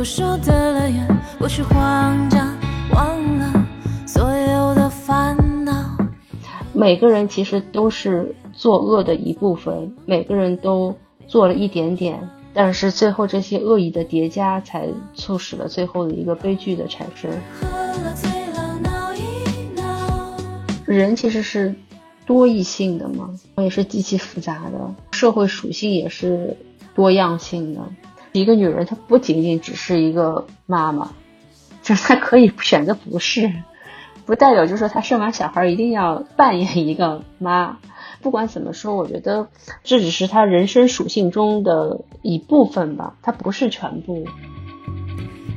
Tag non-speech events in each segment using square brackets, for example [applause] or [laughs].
无数的乐园，不去慌张，忘了所有的烦恼。每个人其实都是作恶的一部分，每个人都做了一点点，但是最后这些恶意的叠加，才促使了最后的一个悲剧的产生。人其实是多异性的嘛，也是极其复杂的，社会属性也是多样性的。一个女人，她不仅仅只是一个妈妈，就是她可以选择不是，不代表就是说她生完小孩一定要扮演一个妈。不管怎么说，我觉得这只是她人生属性中的一部分吧，它不是全部。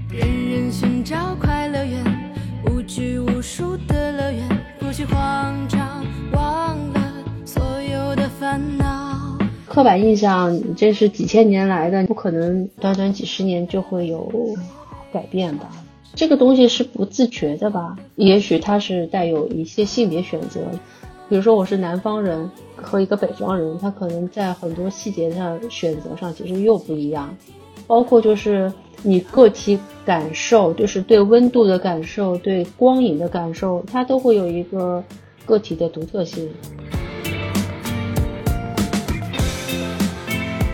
人人寻找快乐园，无拘无束的乐园，不去慌张，刻板印象，这是几千年来的，不可能短短几十年就会有改变吧？这个东西是不自觉的吧？也许它是带有一些性别选择，比如说我是南方人和一个北方人，他可能在很多细节上选择上其实又不一样，包括就是你个体感受，就是对温度的感受，对光影的感受，它都会有一个个体的独特性。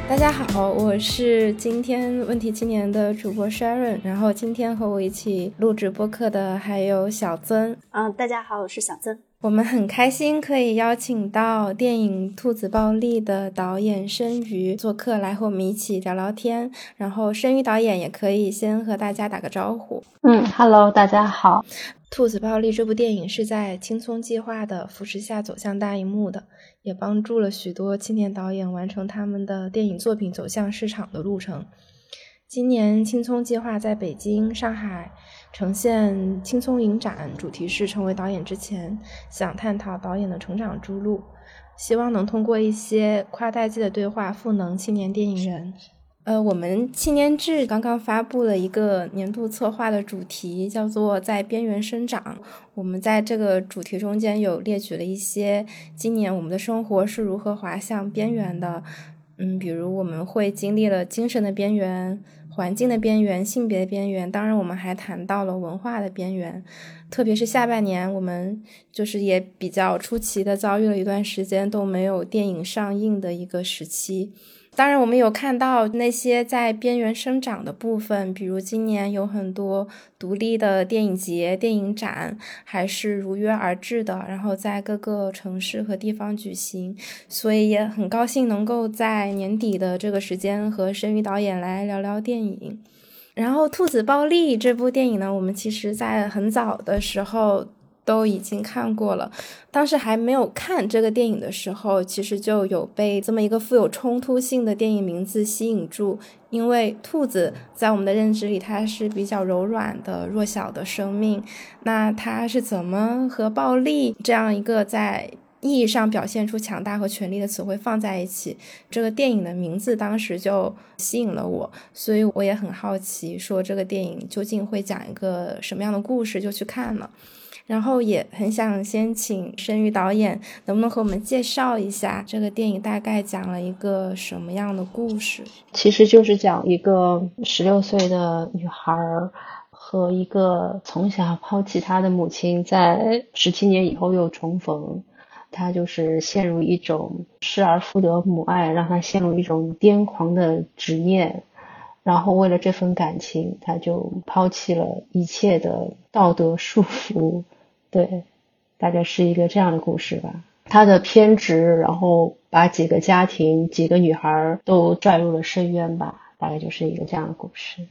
大家好，我是今天问题青年的主播 Sharon，然后今天和我一起录制播客的还有小曾。嗯，大家好，我是小曾。我们很开心可以邀请到电影《兔子暴力》的导演申瑜做客来和我们一起聊聊天。然后申瑜导演也可以先和大家打个招呼。嗯，Hello，大家好。《兔子暴力》这部电影是在青葱计划的扶持下走向大荧幕的，也帮助了许多青年导演完成他们的电影作品走向市场的路程。今年青葱计划在北京、上海呈现青葱影展，主题是成为导演之前，想探讨导演的成长之路，希望能通过一些跨代际的对话，赋能青年电影人。呃，我们青年志刚刚发布了一个年度策划的主题，叫做“在边缘生长”。我们在这个主题中间有列举了一些今年我们的生活是如何滑向边缘的。嗯，比如我们会经历了精神的边缘、环境的边缘、性别的边缘，当然我们还谈到了文化的边缘。特别是下半年，我们就是也比较出奇的遭遇了一段时间都没有电影上映的一个时期。当然，我们有看到那些在边缘生长的部分，比如今年有很多独立的电影节、电影展，还是如约而至的，然后在各个城市和地方举行，所以也很高兴能够在年底的这个时间和申瑜导演来聊聊电影。然后，《兔子暴力》这部电影呢，我们其实在很早的时候。都已经看过了，当时还没有看这个电影的时候，其实就有被这么一个富有冲突性的电影名字吸引住。因为兔子在我们的认知里，它是比较柔软的、弱小的生命。那它是怎么和暴力这样一个在意义上表现出强大和权力的词汇放在一起？这个电影的名字当时就吸引了我，所以我也很好奇，说这个电影究竟会讲一个什么样的故事，就去看了。然后也很想先请申瑜导演，能不能和我们介绍一下这个电影大概讲了一个什么样的故事？其实就是讲一个十六岁的女孩和一个从小抛弃她的母亲，在十七年以后又重逢，她就是陷入一种失而复得母爱，让她陷入一种癫狂的执念。然后为了这份感情，她就抛弃了一切的道德束缚。对，大概是一个这样的故事吧。他的偏执，然后把几个家庭、几个女孩都拽入了深渊吧，大概就是一个这样的故事。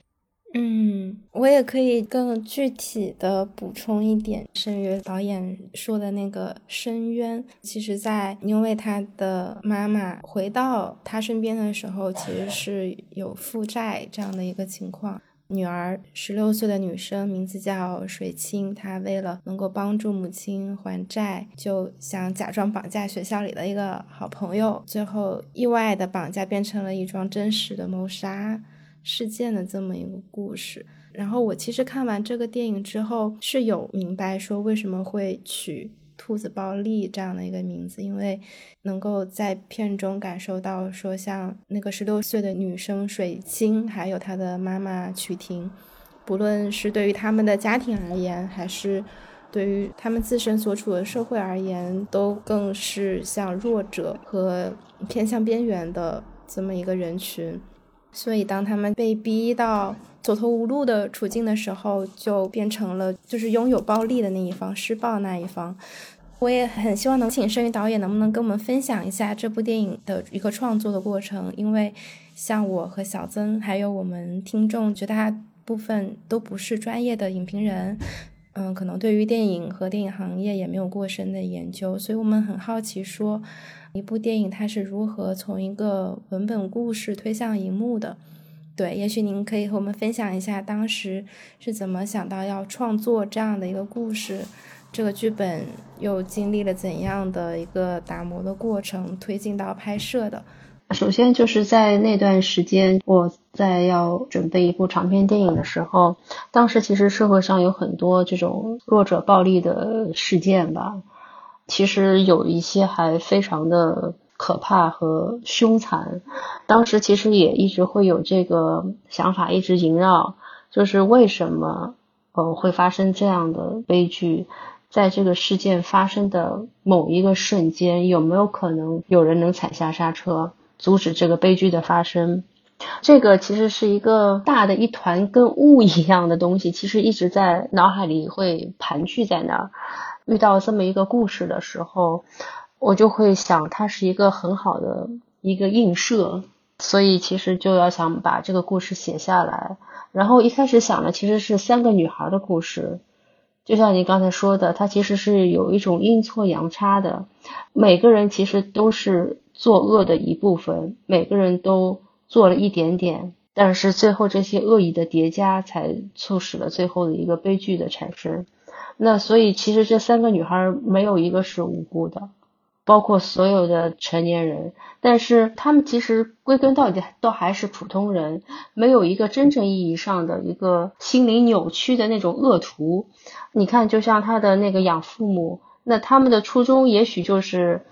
嗯，我也可以更具体的补充一点，申瑜导演说的那个深渊，其实在因为他的妈妈回到他身边的时候，其实是有负债这样的一个情况。女儿十六岁的女生，名字叫水清。她为了能够帮助母亲还债，就想假装绑架学校里的一个好朋友，最后意外的绑架变成了一桩真实的谋杀事件的这么一个故事。然后我其实看完这个电影之后，是有明白说为什么会取兔子暴力这样的一个名字，因为能够在片中感受到说，像那个十六岁的女生水清，还有她的妈妈曲婷，不论是对于他们的家庭而言，还是对于他们自身所处的社会而言，都更是像弱者和偏向边缘的这么一个人群。所以，当他们被逼到走投无路的处境的时候，就变成了就是拥有暴力的那一方，施暴那一方。我也很希望能请申云导演能不能跟我们分享一下这部电影的一个创作的过程，因为像我和小曾还有我们听众绝大部分都不是专业的影评人，嗯，可能对于电影和电影行业也没有过深的研究，所以我们很好奇说。一部电影它是如何从一个文本故事推向荧幕的？对，也许您可以和我们分享一下当时是怎么想到要创作这样的一个故事，这个剧本又经历了怎样的一个打磨的过程，推进到拍摄的。首先就是在那段时间，我在要准备一部长篇电影的时候，当时其实社会上有很多这种弱者暴力的事件吧。其实有一些还非常的可怕和凶残，当时其实也一直会有这个想法一直萦绕，就是为什么呃会发生这样的悲剧，在这个事件发生的某一个瞬间，有没有可能有人能踩下刹车，阻止这个悲剧的发生？这个其实是一个大的一团跟雾一样的东西，其实一直在脑海里会盘踞在那儿。遇到这么一个故事的时候，我就会想，它是一个很好的一个映射，所以其实就要想把这个故事写下来。然后一开始想的其实是三个女孩的故事，就像你刚才说的，它其实是有一种阴错阳差的，每个人其实都是作恶的一部分，每个人都做了一点点，但是最后这些恶意的叠加，才促使了最后的一个悲剧的产生。那所以其实这三个女孩没有一个是无辜的，包括所有的成年人，但是他们其实归根到底都还是普通人，没有一个真正意义上的一个心灵扭曲的那种恶徒。你看，就像他的那个养父母，那他们的初衷也许就是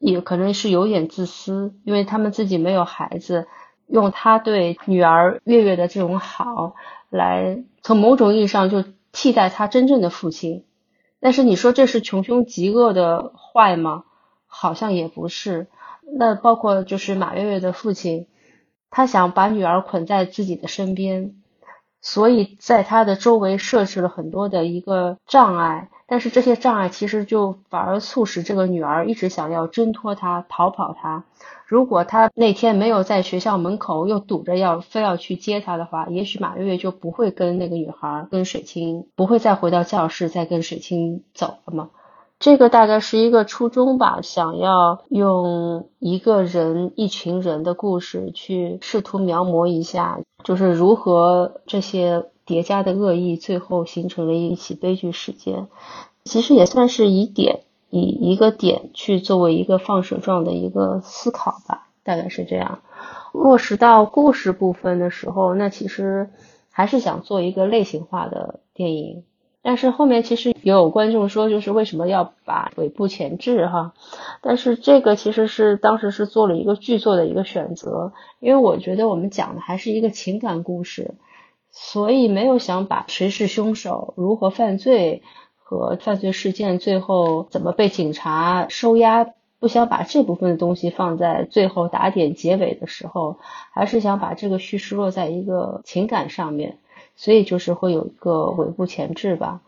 也可能是有点自私，因为他们自己没有孩子，用他对女儿月月的这种好来从某种意义上就。替代他真正的父亲，但是你说这是穷凶极恶的坏吗？好像也不是。那包括就是马月月的父亲，他想把女儿捆在自己的身边，所以在他的周围设置了很多的一个障碍。但是这些障碍其实就反而促使这个女儿一直想要挣脱他、逃跑他。如果他那天没有在学校门口又堵着要非要去接他的话，也许马月月就不会跟那个女孩跟水清不会再回到教室再跟水清走了嘛。这个大概是一个初衷吧，想要用一个人一群人的故事去试图描摹一下，就是如何这些叠加的恶意最后形成了一起悲剧事件。其实也算是以点。以一个点去作为一个放射状的一个思考吧，大概是这样。落实到故事部分的时候，那其实还是想做一个类型化的电影。但是后面其实也有观众说，就是为什么要把尾部前置哈？但是这个其实是当时是做了一个剧作的一个选择，因为我觉得我们讲的还是一个情感故事，所以没有想把谁是凶手、如何犯罪。和犯罪事件最后怎么被警察收押，不想把这部分的东西放在最后打点结尾的时候，还是想把这个叙事落在一个情感上面，所以就是会有一个尾部前置吧。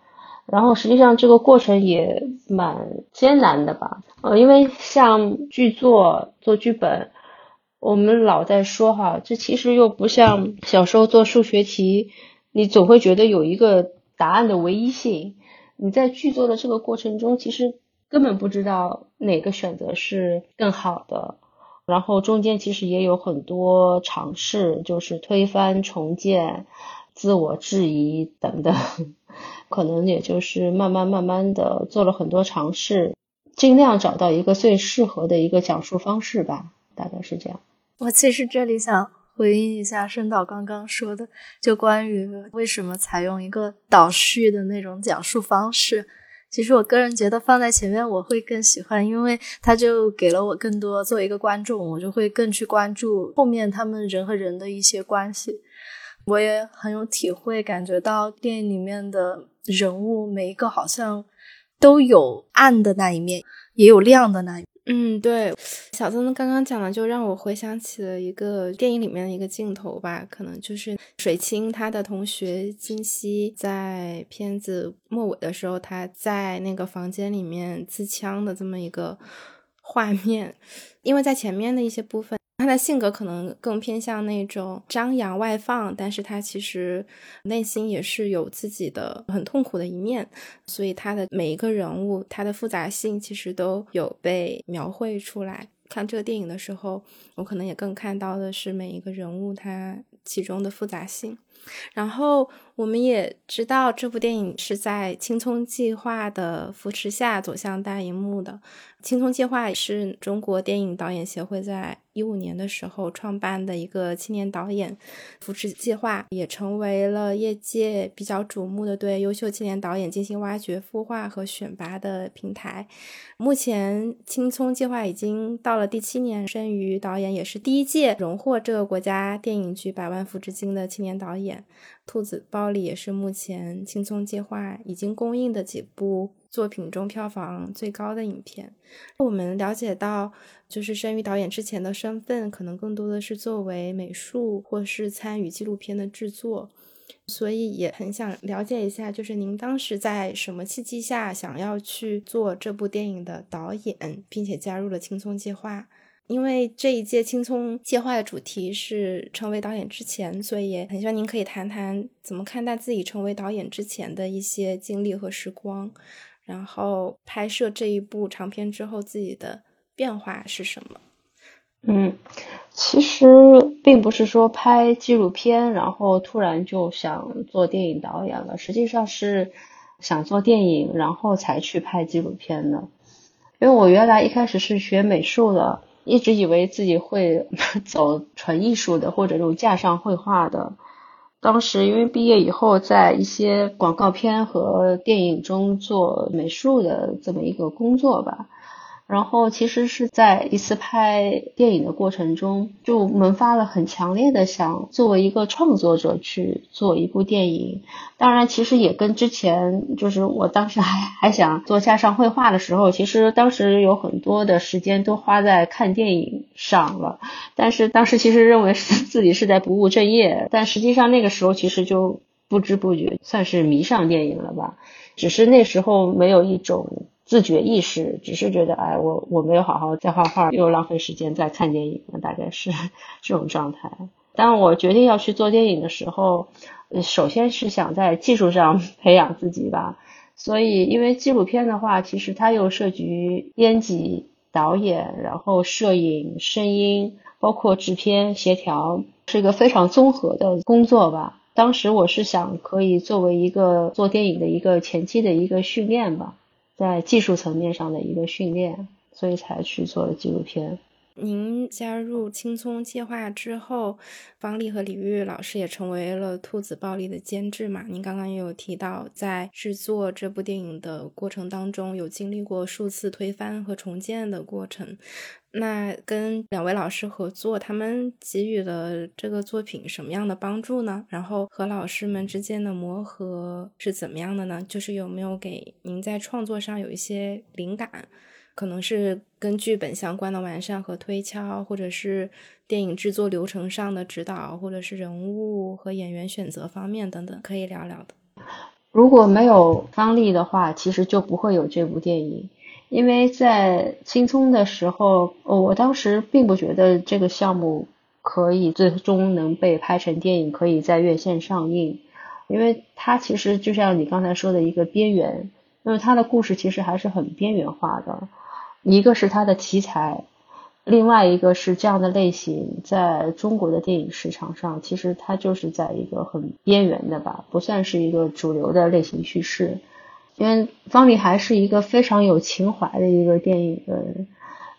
然后实际上这个过程也蛮艰难的吧，呃，因为像剧作做剧本，我们老在说哈，这其实又不像小时候做数学题，你总会觉得有一个答案的唯一性。你在剧作的这个过程中，其实根本不知道哪个选择是更好的，然后中间其实也有很多尝试，就是推翻、重建、自我质疑等等，[laughs] 可能也就是慢慢慢慢的做了很多尝试，尽量找到一个最适合的一个讲述方式吧，大概是这样。我其实这里想。回应一下申导刚刚说的，就关于为什么采用一个导叙的那种讲述方式，其实我个人觉得放在前面我会更喜欢，因为他就给了我更多。作为一个观众，我就会更去关注后面他们人和人的一些关系。我也很有体会，感觉到电影里面的人物每一个好像都有暗的那一面，也有亮的那一面。嗯，对，小曾刚刚讲的，就让我回想起了一个电影里面的一个镜头吧，可能就是水清他的同学金熙在片子末尾的时候，他在那个房间里面自枪的这么一个画面，因为在前面的一些部分。他的性格可能更偏向那种张扬外放，但是他其实内心也是有自己的很痛苦的一面，所以他的每一个人物，他的复杂性其实都有被描绘出来。看这个电影的时候，我可能也更看到的是每一个人物他其中的复杂性。然后我们也知道，这部电影是在《青葱计划》的扶持下走向大荧幕的。青葱计划是中国电影导演协会在一五年的时候创办的一个青年导演扶持计划，也成为了业界比较瞩目的对优秀青年导演进行挖掘、孵化和选拔的平台。目前，青葱计划已经到了第七年，申于导演也是第一届荣获这个国家电影局百万扶持金的青年导演。兔子包里也是目前青葱计划已经公映的几部。作品中票房最高的影片，我们了解到，就是申鱼导演之前的身份可能更多的是作为美术，或是参与纪录片的制作，所以也很想了解一下，就是您当时在什么契机下想要去做这部电影的导演，并且加入了青葱计划。因为这一届青葱计划的主题是成为导演之前，所以也很希望您可以谈谈怎么看待自己成为导演之前的一些经历和时光。然后拍摄这一部长片之后，自己的变化是什么？嗯，其实并不是说拍纪录片，然后突然就想做电影导演了。实际上是想做电影，然后才去拍纪录片的。因为我原来一开始是学美术的，一直以为自己会 [laughs] 走纯艺术的，或者这种架上绘画的。当时因为毕业以后，在一些广告片和电影中做美术的这么一个工作吧。然后其实是在一次拍电影的过程中，就萌发了很强烈的想作为一个创作者去做一部电影。当然，其实也跟之前就是我当时还还想做架上绘画的时候，其实当时有很多的时间都花在看电影上了。但是当时其实认为是自己是在不务正业，但实际上那个时候其实就不知不觉算是迷上电影了吧。只是那时候没有一种。自觉意识，只是觉得，哎，我我没有好好在画画，又浪费时间在看电影，大概是这种状态。当我决定要去做电影的时候，首先是想在技术上 [laughs] 培养自己吧。所以，因为纪录片的话，其实它又涉及编辑、导演，然后摄影、声音，包括制片、协调，是一个非常综合的工作吧。当时我是想，可以作为一个做电影的一个前期的一个训练吧。在技术层面上的一个训练，所以才去做了纪录片。您加入青葱计划之后，方丽和李玉老师也成为了兔子暴力的监制嘛？您刚刚也有提到，在制作这部电影的过程当中，有经历过数次推翻和重建的过程。那跟两位老师合作，他们给予了这个作品什么样的帮助呢？然后和老师们之间的磨合是怎么样的呢？就是有没有给您在创作上有一些灵感？可能是跟剧本相关的完善和推敲，或者是电影制作流程上的指导，或者是人物和演员选择方面等等，可以聊聊的。如果没有方丽的话，其实就不会有这部电影。因为在青葱的时候，我当时并不觉得这个项目可以最终能被拍成电影，可以在院线上映。因为它其实就像你刚才说的一个边缘，因为它的故事其实还是很边缘化的。一个是它的题材，另外一个是这样的类型在中国的电影市场上，其实它就是在一个很边缘的吧，不算是一个主流的类型叙事。因为方丽还是一个非常有情怀的一个电影人，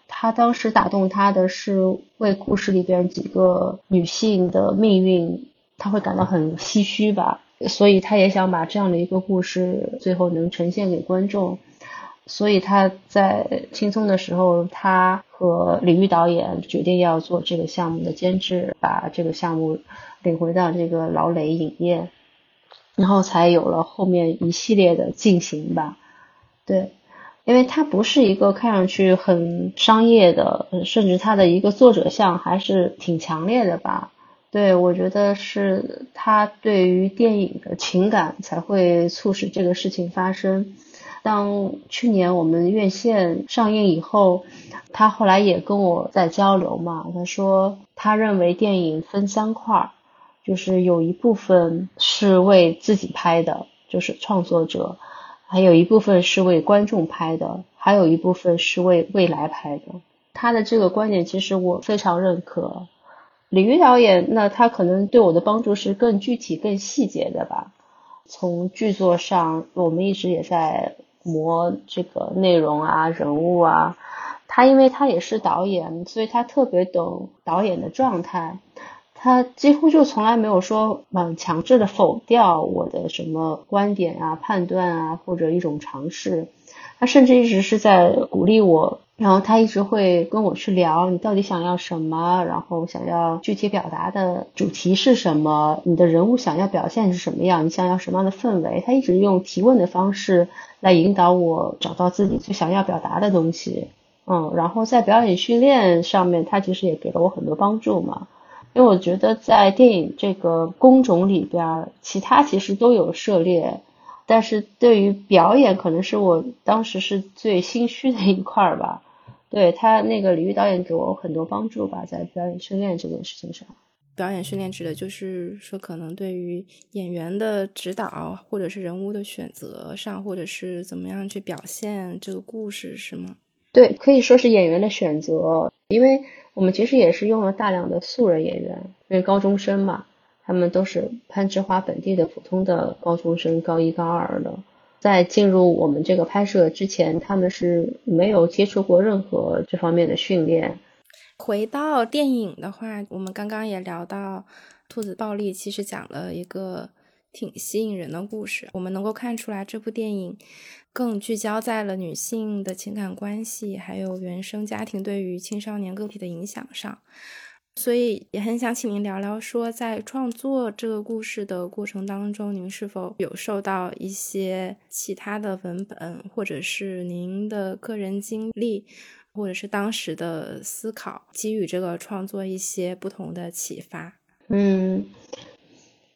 他当时打动他的是为故事里边几个女性的命运，他会感到很唏嘘吧。所以他也想把这样的一个故事最后能呈现给观众。所以他在青松的时候，他和李玉导演决定要做这个项目的监制，把这个项目领回到这个老磊影业，然后才有了后面一系列的进行吧。对，因为它不是一个看上去很商业的，甚至它的一个作者像还是挺强烈的吧。对我觉得是他对于电影的情感才会促使这个事情发生。当去年我们院线上映以后，他后来也跟我在交流嘛。他说他认为电影分三块儿，就是有一部分是为自己拍的，就是创作者；还有一部分是为观众拍的，还有一部分是为未来拍的。他的这个观点其实我非常认可。李玉导演，那他可能对我的帮助是更具体、更细节的吧。从剧作上，我们一直也在。磨这个内容啊，人物啊，他因为他也是导演，所以他特别懂导演的状态。他几乎就从来没有说嗯强制的否掉我的什么观点啊、判断啊或者一种尝试。他甚至一直是在鼓励我。然后他一直会跟我去聊，你到底想要什么，然后想要具体表达的主题是什么，你的人物想要表现是什么样，你想要什么样的氛围。他一直用提问的方式来引导我找到自己最想要表达的东西。嗯，然后在表演训练上面，他其实也给了我很多帮助嘛。因为我觉得在电影这个工种里边，其他其实都有涉猎。但是对于表演，可能是我当时是最心虚的一块儿吧。对他那个李玉导演给我很多帮助吧，在表演训练这件事情上。表演训练指的就是说，可能对于演员的指导，或者是人物的选择上，或者是怎么样去表现这个故事，是吗？对，可以说是演员的选择，因为我们其实也是用了大量的素人演员，因为高中生嘛。他们都是攀枝花本地的普通的高中生，高一高二的，在进入我们这个拍摄之前，他们是没有接触过任何这方面的训练。回到电影的话，我们刚刚也聊到《兔子暴力》，其实讲了一个挺吸引人的故事。我们能够看出来，这部电影更聚焦在了女性的情感关系，还有原生家庭对于青少年个体的影响上。所以也很想请您聊聊，说在创作这个故事的过程当中，您是否有受到一些其他的文本，或者是您的个人经历，或者是当时的思考，给予这个创作一些不同的启发？嗯，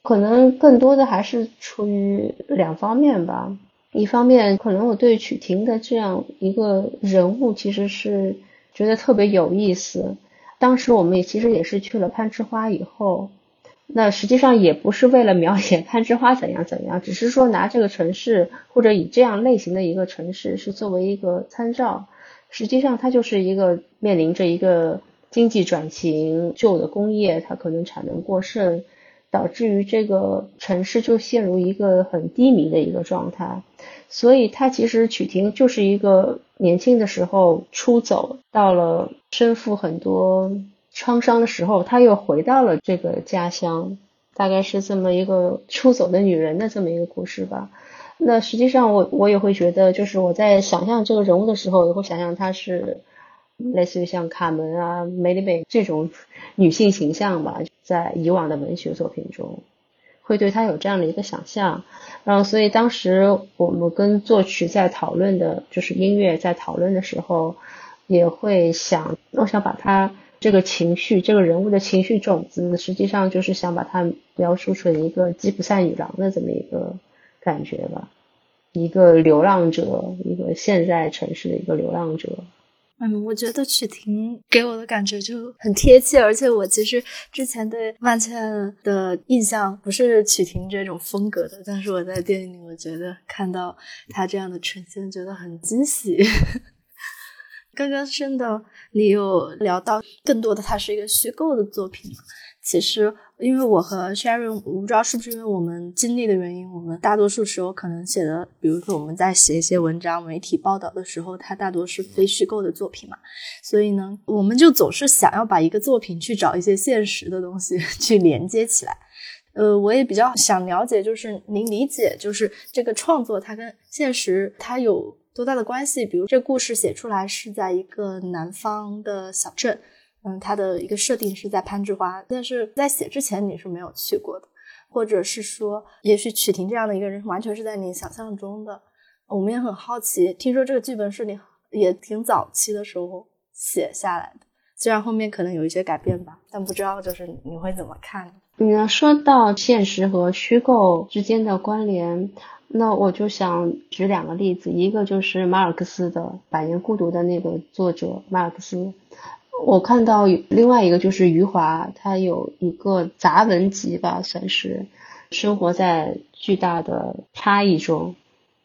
可能更多的还是出于两方面吧。一方面，可能我对曲婷的这样一个人物，其实是觉得特别有意思。当时我们也其实也是去了攀枝花以后，那实际上也不是为了描写攀枝花怎样怎样，只是说拿这个城市或者以这样类型的一个城市是作为一个参照。实际上它就是一个面临着一个经济转型，旧的工业它可能产能过剩，导致于这个城市就陷入一个很低迷的一个状态。所以他其实曲婷就是一个年轻的时候出走到了。身负很多创伤的时候，她又回到了这个家乡，大概是这么一个出走的女人的这么一个故事吧。那实际上，我我也会觉得，就是我在想象这个人物的时候，也会想象她是类似于像卡门啊、梅丽美这种女性形象吧，在以往的文学作品中，会对她有这样的一个想象。然后，所以当时我们跟作曲在讨论的，就是音乐在讨论的时候。也会想，我想把他这个情绪，这个人物的情绪种子，实际上就是想把它描述成一个吉普赛女郎的这么一个感觉吧，一个流浪者，一个现在城市的一个流浪者。嗯，我觉得曲婷给我的感觉就很贴切，而且我其实之前对万茜的印象不是曲婷这种风格的，但是我在电影里，我觉得看到她这样的呈现，觉得很惊喜。[laughs] 刚刚真的，你有聊到更多的，它是一个虚构的作品。其实，因为我和 Sharon，我不知道是不是因为我们经历的原因，我们大多数时候可能写的，比如说我们在写一些文章、媒体报道的时候，它大多是非虚构的作品嘛。所以呢，我们就总是想要把一个作品去找一些现实的东西 [laughs] 去连接起来。呃，我也比较想了解，就是您理解，就是这个创作它跟现实它有多大的关系？比如这故事写出来是在一个南方的小镇，嗯，它的一个设定是在攀枝花，但是在写之前你是没有去过的，或者是说，也许曲婷这样的一个人完全是在你想象中的。我们也很好奇，听说这个剧本是你也挺早期的时候写下来的，虽然后面可能有一些改变吧，但不知道就是你会怎么看？嗯，说到现实和虚构之间的关联，那我就想举两个例子，一个就是马尔克斯的《百年孤独》的那个作者马尔克斯，我看到另外一个就是余华，他有一个杂文集吧，算是生活在巨大的差异中，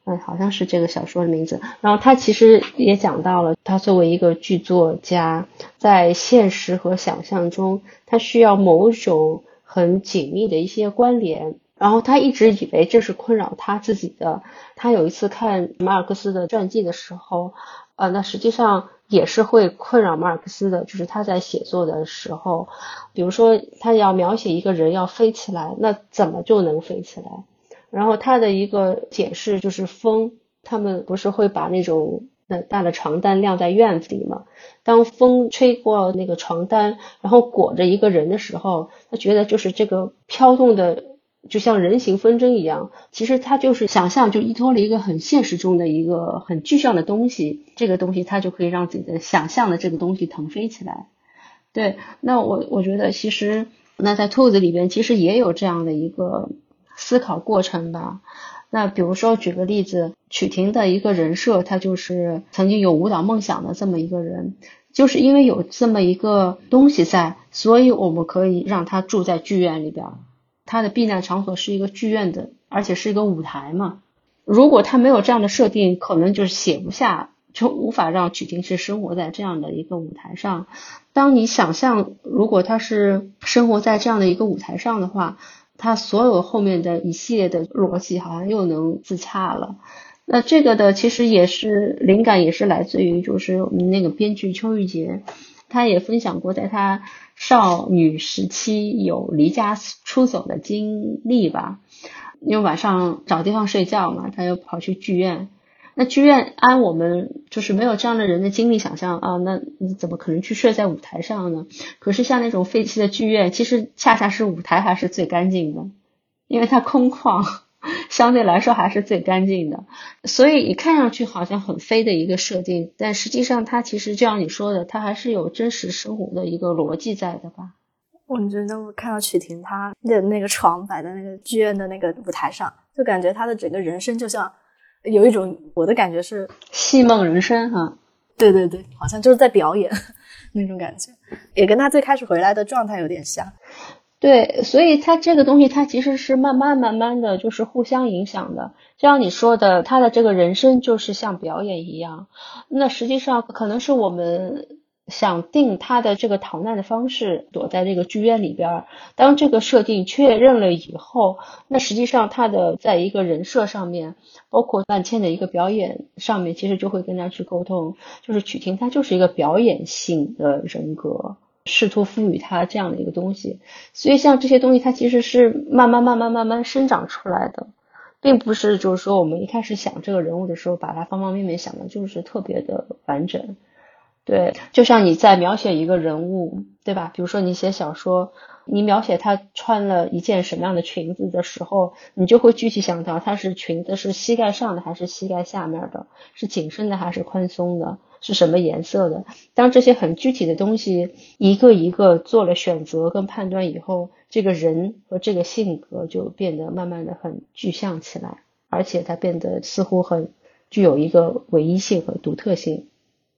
嗯，好像是这个小说的名字。然后他其实也讲到了，他作为一个剧作家，在现实和想象中，他需要某种。很紧密的一些关联，然后他一直以为这是困扰他自己的。他有一次看马尔克斯的传记的时候，呃，那实际上也是会困扰马尔克斯的，就是他在写作的时候，比如说他要描写一个人要飞起来，那怎么就能飞起来？然后他的一个解释就是风，他们不是会把那种很。大的床单晾在院子里嘛，当风吹过那个床单，然后裹着一个人的时候，他觉得就是这个飘动的，就像人形风筝一样。其实它就是想象，就依托了一个很现实中的一个很具象的东西，这个东西它就可以让自己的想象的这个东西腾飞起来。对，那我我觉得其实那在兔子里边其实也有这样的一个思考过程吧。那比如说，举个例子，曲婷的一个人设，他就是曾经有舞蹈梦想的这么一个人，就是因为有这么一个东西在，所以我们可以让他住在剧院里边，他的避难场所是一个剧院的，而且是一个舞台嘛。如果他没有这样的设定，可能就是写不下，就无法让曲婷是生活在这样的一个舞台上。当你想象，如果他是生活在这样的一个舞台上的话。他所有后面的一系列的逻辑好像又能自洽了。那这个的其实也是灵感，也是来自于就是我们那个编剧邱玉洁，他也分享过，在他少女时期有离家出走的经历吧。因为晚上找地方睡觉嘛，他又跑去剧院。那剧院按我们就是没有这样的人的经历想象啊，那你怎么可能去睡在舞台上呢？可是像那种废弃的剧院，其实恰恰是舞台还是最干净的，因为它空旷，相对来说还是最干净的。所以你看上去好像很飞的一个设定，但实际上它其实就像你说的，它还是有真实生活的一个逻辑在的吧？我觉得我看到曲婷她的那个床摆在那个剧院的那个舞台上，就感觉她的整个人生就像。有一种我的感觉是戏梦人生哈，对对对，好像就是在表演 [laughs] 那种感觉，也跟她最开始回来的状态有点像。对，所以他这个东西，他其实是慢慢慢慢的就是互相影响的。就像你说的，他的这个人生就是像表演一样，那实际上可能是我们。想定他的这个逃难的方式，躲在这个剧院里边。当这个设定确认了以后，那实际上他的在一个人设上面，包括万茜的一个表演上面，其实就会跟他去沟通。就是曲婷，他就是一个表演性的人格，试图赋予他这样的一个东西。所以像这些东西，它其实是慢慢慢慢慢慢生长出来的，并不是就是说我们一开始想这个人物的时候，把他方方面面想的就是特别的完整。对，就像你在描写一个人物，对吧？比如说你写小说，你描写他穿了一件什么样的裙子的时候，你就会具体想到他是裙子是膝盖上的还是膝盖下面的，是紧身的还是宽松的，是什么颜色的。当这些很具体的东西一个一个做了选择跟判断以后，这个人和这个性格就变得慢慢的很具象起来，而且它变得似乎很具有一个唯一性和独特性。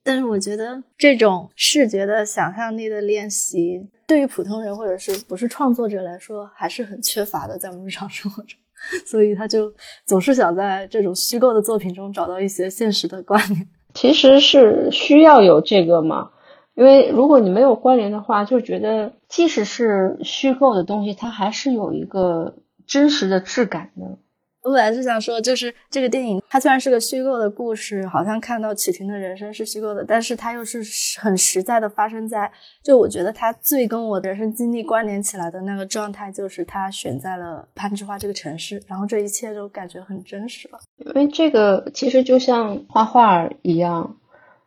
但是我觉得这种视觉的想象力的练习，对于普通人或者是不是创作者来说，还是很缺乏的，在我们日常生活中。[laughs] 所以他就总是想在这种虚构的作品中找到一些现实的关联。其实是需要有这个嘛，因为如果你没有关联的话，就觉得即使是虚构的东西，它还是有一个真实的质感的。我本来是想说，就是这个电影，它虽然是个虚构的故事，好像看到启婷的人生是虚构的，但是它又是很实在的发生在，就我觉得它最跟我的人生经历关联起来的那个状态，就是他选在了攀枝花这个城市，然后这一切都感觉很真实了。因为这个其实就像画画一样，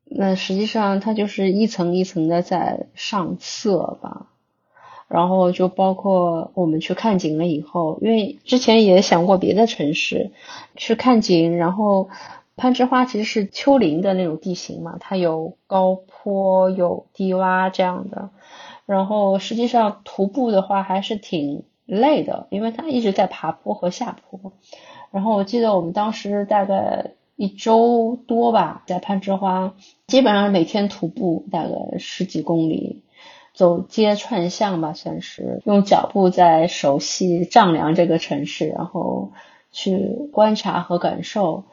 那实际上它就是一层一层的在上色吧。然后就包括我们去看景了以后，因为之前也想过别的城市去看景，然后攀枝花其实是丘陵的那种地形嘛，它有高坡有低洼这样的，然后实际上徒步的话还是挺累的，因为它一直在爬坡和下坡。然后我记得我们当时大概一周多吧，在攀枝花，基本上每天徒步大概十几公里。走街串巷吧，算是用脚步在熟悉丈量这个城市，然后去观察和感受。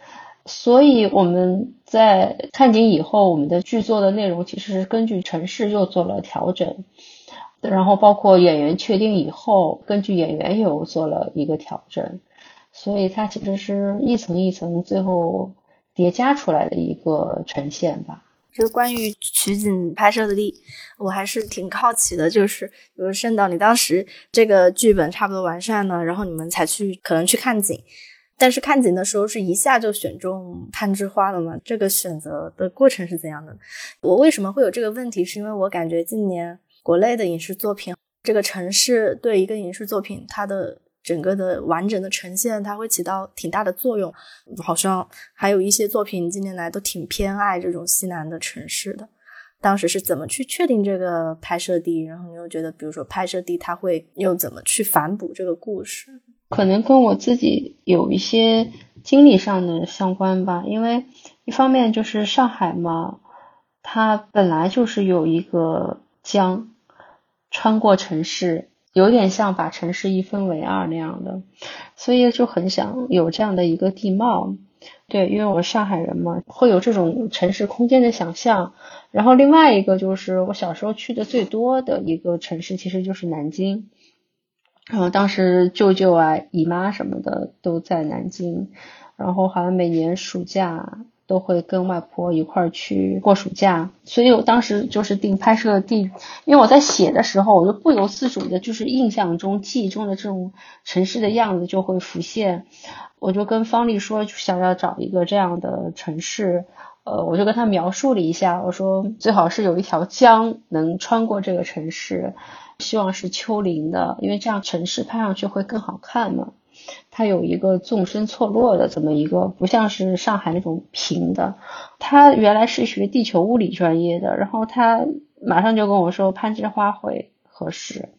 所以我们在看景以后，我们的剧作的内容其实是根据城市又做了调整，然后包括演员确定以后，根据演员又做了一个调整。所以它其实是一层一层最后叠加出来的一个呈现吧。就关于取景拍摄的地，我还是挺好奇的。就是比如盛导，你当时这个剧本差不多完善了，然后你们才去可能去看景，但是看景的时候是一下就选中攀枝花了吗？这个选择的过程是怎样的？我为什么会有这个问题？是因为我感觉近年国内的影视作品，这个城市对一个影视作品它的。整个的完整的呈现，它会起到挺大的作用。好像还有一些作品近年来都挺偏爱这种西南的城市的。当时是怎么去确定这个拍摄地？然后你又觉得，比如说拍摄地，它会又怎么去反哺这个故事？可能跟我自己有一些经历上的相关吧。因为一方面就是上海嘛，它本来就是有一个江穿过城市。有点像把城市一分为二那样的，所以就很想有这样的一个地貌。对，因为我是上海人嘛，会有这种城市空间的想象。然后另外一个就是我小时候去的最多的一个城市，其实就是南京。然后当时舅舅啊、姨妈什么的都在南京，然后好像每年暑假。都会跟外婆一块儿去过暑假，所以我当时就是定拍摄地，因为我在写的时候，我就不由自主的，就是印象中、记忆中的这种城市的样子就会浮现。我就跟方丽说，想要找一个这样的城市，呃，我就跟他描述了一下，我说最好是有一条江能穿过这个城市，希望是丘陵的，因为这样城市拍上去会更好看嘛。它有一个纵深错落的这么一个，不像是上海那种平的。他原来是学地球物理专业的，然后他马上就跟我说攀枝花会合适。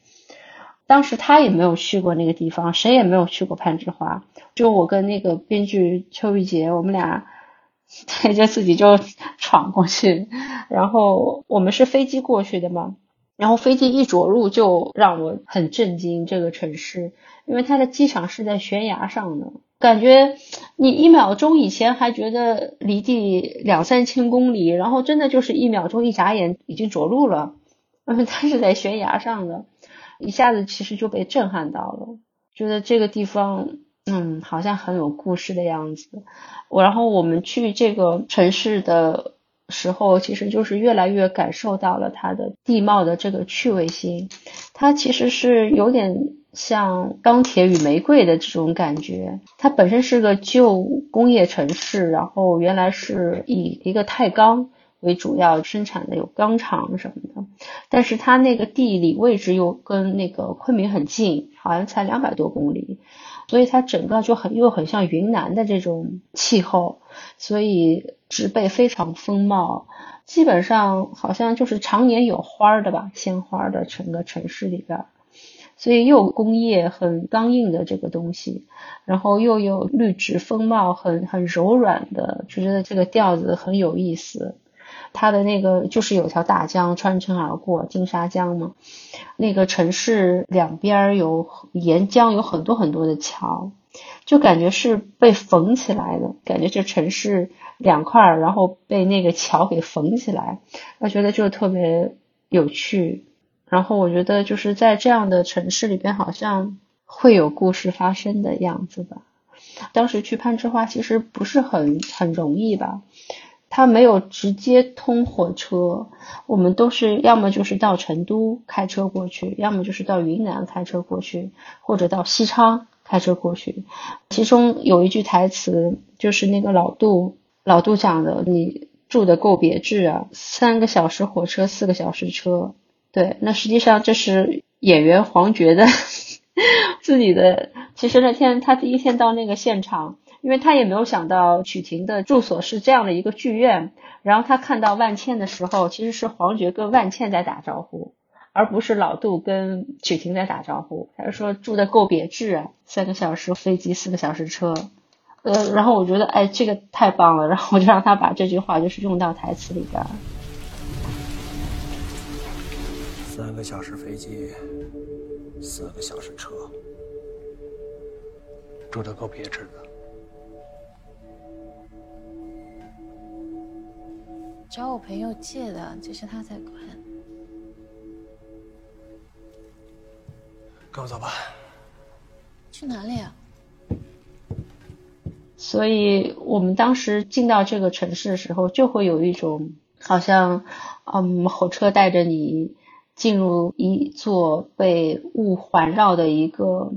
当时他也没有去过那个地方，谁也没有去过攀枝花，就我跟那个编剧邱玉洁，我们俩 [laughs] 带着自己就闯过去，然后我们是飞机过去的嘛。然后飞机一着陆就让我很震惊，这个城市，因为它的机场是在悬崖上的，感觉你一秒钟以前还觉得离地两三千公里，然后真的就是一秒钟一眨眼已经着陆了，嗯，它是在悬崖上的，一下子其实就被震撼到了，觉得这个地方，嗯，好像很有故事的样子。我然后我们去这个城市的。时候，其实就是越来越感受到了它的地貌的这个趣味性。它其实是有点像《钢铁与玫瑰》的这种感觉。它本身是个旧工业城市，然后原来是以一个钛钢为主要生产的，有钢厂什么的。但是它那个地理位置又跟那个昆明很近，好像才两百多公里，所以它整个就很又很像云南的这种气候，所以。植被非常丰茂，基本上好像就是常年有花的吧，鲜花的整个城市里边，所以又工业很刚硬的这个东西，然后又有绿植丰茂，很很柔软的，就觉得这个调子很有意思。它的那个就是有条大江穿城而过，金沙江嘛，那个城市两边有沿江有很多很多的桥，就感觉是被缝起来的，感觉这城市。两块儿，然后被那个桥给缝起来，我觉得就特别有趣。然后我觉得就是在这样的城市里边，好像会有故事发生的样子吧。当时去攀枝花其实不是很很容易吧。它没有直接通火车，我们都是要么就是到成都开车过去，要么就是到云南开车过去，或者到西昌开车过去。其中有一句台词就是那个老杜老杜讲的：“你住的够别致啊，三个小时火车，四个小时车。”对，那实际上这是演员黄觉的 [laughs] 自己的。其实那天他第一天到那个现场。因为他也没有想到曲婷的住所是这样的一个剧院，然后他看到万茜的时候，其实是黄觉跟万茜在打招呼，而不是老杜跟曲婷在打招呼。他就说住的够别致啊，三个小时飞机，四个小时车，呃，然后我觉得哎，这个太棒了，然后我就让他把这句话就是用到台词里边。三个小时飞机，四个小时车，住的够别致的。找我朋友借的，这是他在管。跟我走吧。去哪里啊？所以我们当时进到这个城市的时候，就会有一种好像，嗯，火车带着你进入一座被雾环绕的一个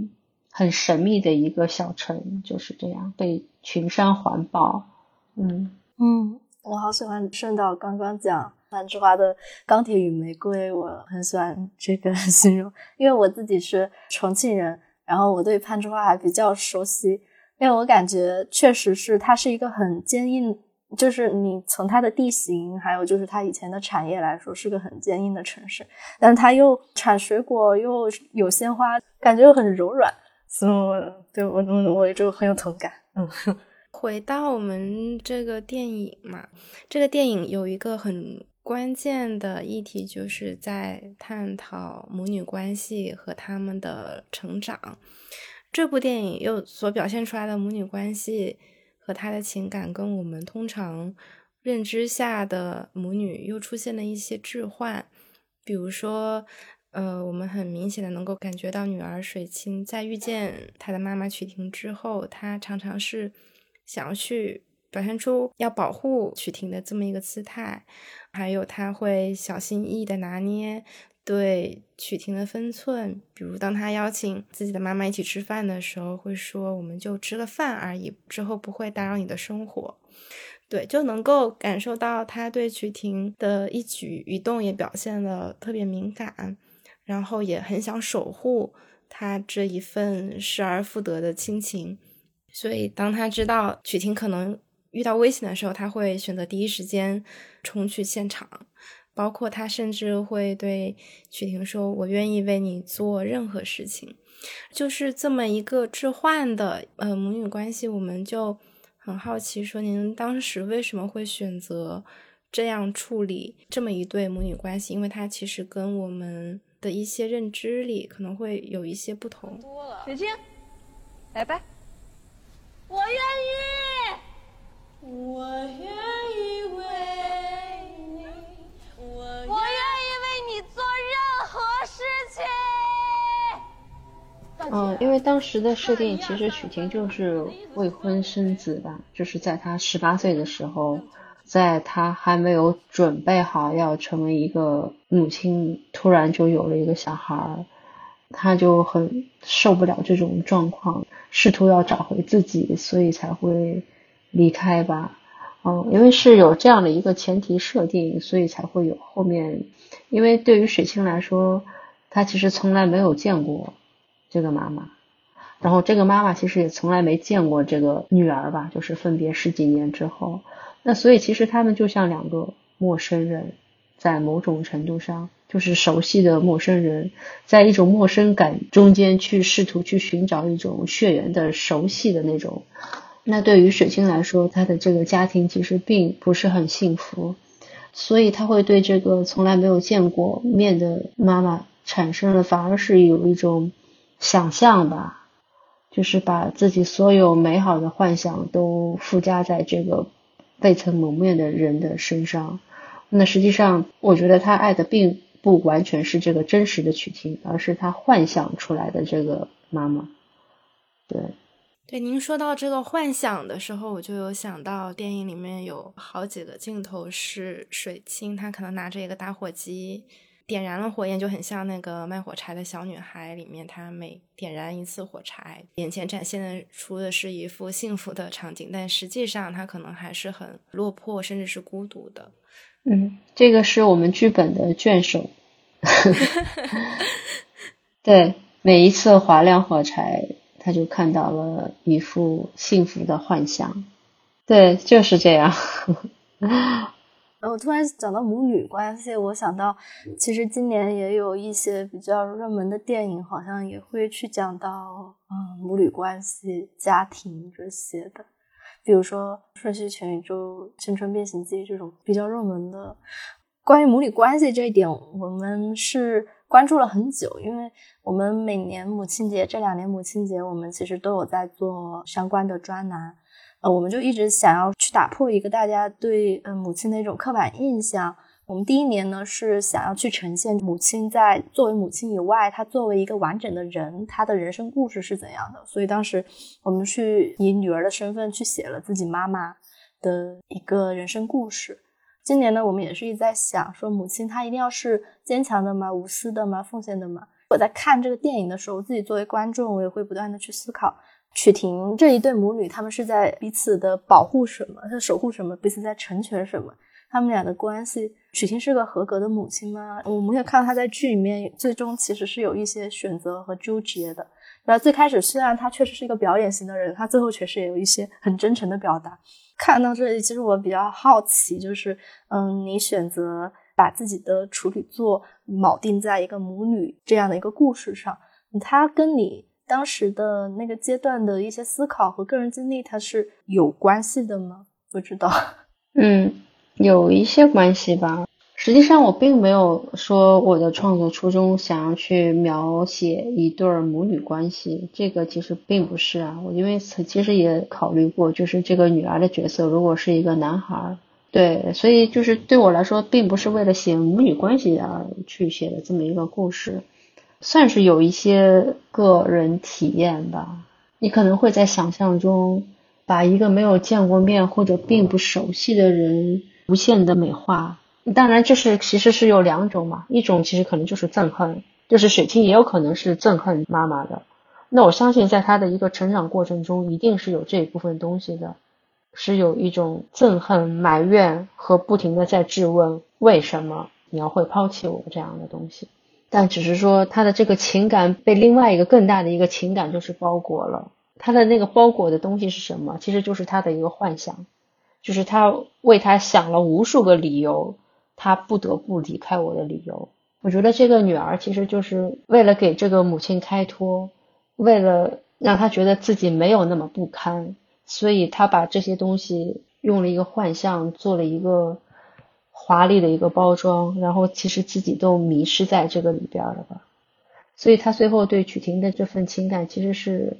很神秘的一个小城，就是这样被群山环抱。嗯嗯。我好喜欢顺道刚刚讲樊之花的《钢铁与玫瑰》，我很喜欢这个 [laughs] 形容，因为我自己是重庆人，然后我对樊之花还比较熟悉，因为我感觉确实是它是一个很坚硬，就是你从它的地形，还有就是它以前的产业来说，是个很坚硬的城市，但它又产水果，又有鲜花，感觉又很柔软，所以我对我我我就很有同感，嗯。回到我们这个电影嘛，这个电影有一个很关键的议题，就是在探讨母女关系和他们的成长。这部电影又所表现出来的母女关系和她的情感，跟我们通常认知下的母女又出现了一些置换。比如说，呃，我们很明显的能够感觉到女儿水清在遇见她的妈妈曲婷之后，她常常是。想要去表现出要保护曲婷的这么一个姿态，还有他会小心翼翼的拿捏对曲婷的分寸，比如当他邀请自己的妈妈一起吃饭的时候，会说我们就吃个饭而已，之后不会打扰你的生活。对，就能够感受到他对曲婷的一举一动也表现的特别敏感，然后也很想守护他这一份失而复得的亲情。所以，当他知道曲婷可能遇到危险的时候，他会选择第一时间冲去现场。包括他甚至会对曲婷说：“我愿意为你做任何事情。”就是这么一个置换的呃母女关系，我们就很好奇，说您当时为什么会选择这样处理这么一对母女关系？因为它其实跟我们的一些认知里可能会有一些不同。多了，雪清，来吧。我愿意，我愿意为你，我愿意为你做任何事情。嗯，因为当时的设定其实许婷就是未婚生子吧，就是在她十八岁的时候，在她还没有准备好要成为一个母亲，突然就有了一个小孩儿。他就很受不了这种状况，试图要找回自己，所以才会离开吧。嗯，因为是有这样的一个前提设定，所以才会有后面。因为对于水清来说，他其实从来没有见过这个妈妈，然后这个妈妈其实也从来没见过这个女儿吧，就是分别十几年之后，那所以其实他们就像两个陌生人，在某种程度上。就是熟悉的陌生人，在一种陌生感中间去试图去寻找一种血缘的熟悉的那种。那对于水清来说，他的这个家庭其实并不是很幸福，所以他会对这个从来没有见过面的妈妈产生了反而是有一种想象吧，就是把自己所有美好的幻想都附加在这个未曾谋面的人的身上。那实际上，我觉得他爱的并。不完全是这个真实的曲婷，而是他幻想出来的这个妈妈。对，对，您说到这个幻想的时候，我就有想到电影里面有好几个镜头是水清，她可能拿着一个打火机。点燃了火焰，就很像那个卖火柴的小女孩里面，她每点燃一次火柴，眼前展现的出的是一幅幸福的场景，但实际上她可能还是很落魄，甚至是孤独的。嗯，这个是我们剧本的卷首。[laughs] 对，每一次划亮火柴，他就看到了一幅幸福的幻想。对，就是这样。我突然讲到母女关系，我想到其实今年也有一些比较热门的电影，好像也会去讲到嗯母女关系、家庭这些的，比如说《瞬息全宇宙》《青春变形记》这种比较热门的。关于母女关系这一点，我们是关注了很久，因为我们每年母亲节，这两年母亲节，我们其实都有在做相关的专栏。呃，我们就一直想要去打破一个大家对呃母亲的一种刻板印象。我们第一年呢是想要去呈现母亲在作为母亲以外，她作为一个完整的人，她的人生故事是怎样的。所以当时我们去以女儿的身份去写了自己妈妈的一个人生故事。今年呢，我们也是一直在想说，母亲她一定要是坚强的吗？无私的吗？奉献的吗？我在看这个电影的时候，我自己作为观众，我也会不断的去思考。曲婷这一对母女，他们是在彼此的保护什么？在守护什么？彼此在成全什么？他们俩的关系，曲婷是个合格的母亲吗？我们也看到她在剧里面，最终其实是有一些选择和纠结的。那最开始，虽然她确实是一个表演型的人，她最后确实也有一些很真诚的表达。看到这里，其实我比较好奇，就是，嗯，你选择把自己的处女座铆定在一个母女这样的一个故事上，它跟你。当时的那个阶段的一些思考和个人经历，它是有关系的吗？不知道。嗯，有一些关系吧。实际上，我并没有说我的创作初衷想要去描写一对母女关系，这个其实并不是啊。我因为其实也考虑过，就是这个女儿的角色如果是一个男孩，对，所以就是对我来说，并不是为了写母女关系而去写的这么一个故事。算是有一些个人体验吧。你可能会在想象中把一个没有见过面或者并不熟悉的人无限的美化。当然，就是其实是有两种嘛，一种其实可能就是憎恨，就是水清也有可能是憎恨妈妈的。那我相信，在他的一个成长过程中，一定是有这一部分东西的，是有一种憎恨、埋怨和不停的在质问为什么你要会抛弃我这样的东西。但只是说他的这个情感被另外一个更大的一个情感就是包裹了，他的那个包裹的东西是什么？其实就是他的一个幻想，就是他为他想了无数个理由，他不得不离开我的理由。我觉得这个女儿其实就是为了给这个母亲开脱，为了让她觉得自己没有那么不堪，所以她把这些东西用了一个幻象，做了一个。华丽的一个包装，然后其实自己都迷失在这个里边了吧，所以他最后对曲婷的这份情感其实是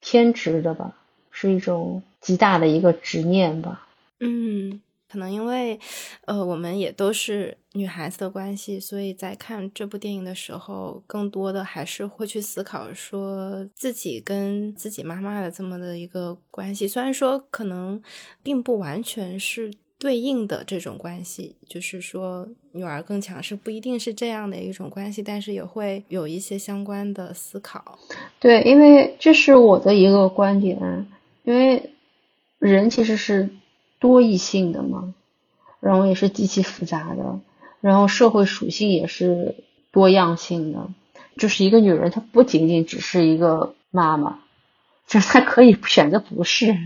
偏执的吧，是一种极大的一个执念吧。嗯，可能因为呃我们也都是女孩子的关系，所以在看这部电影的时候，更多的还是会去思考说自己跟自己妈妈的这么的一个关系，虽然说可能并不完全是。对应的这种关系，就是说女儿更强势，不一定是这样的一种关系，但是也会有一些相关的思考。对，因为这是我的一个观点，因为人其实是多异性的嘛，然后也是极其复杂的，然后社会属性也是多样性的。就是一个女人，她不仅仅只是一个妈妈，就是她可以选择不是。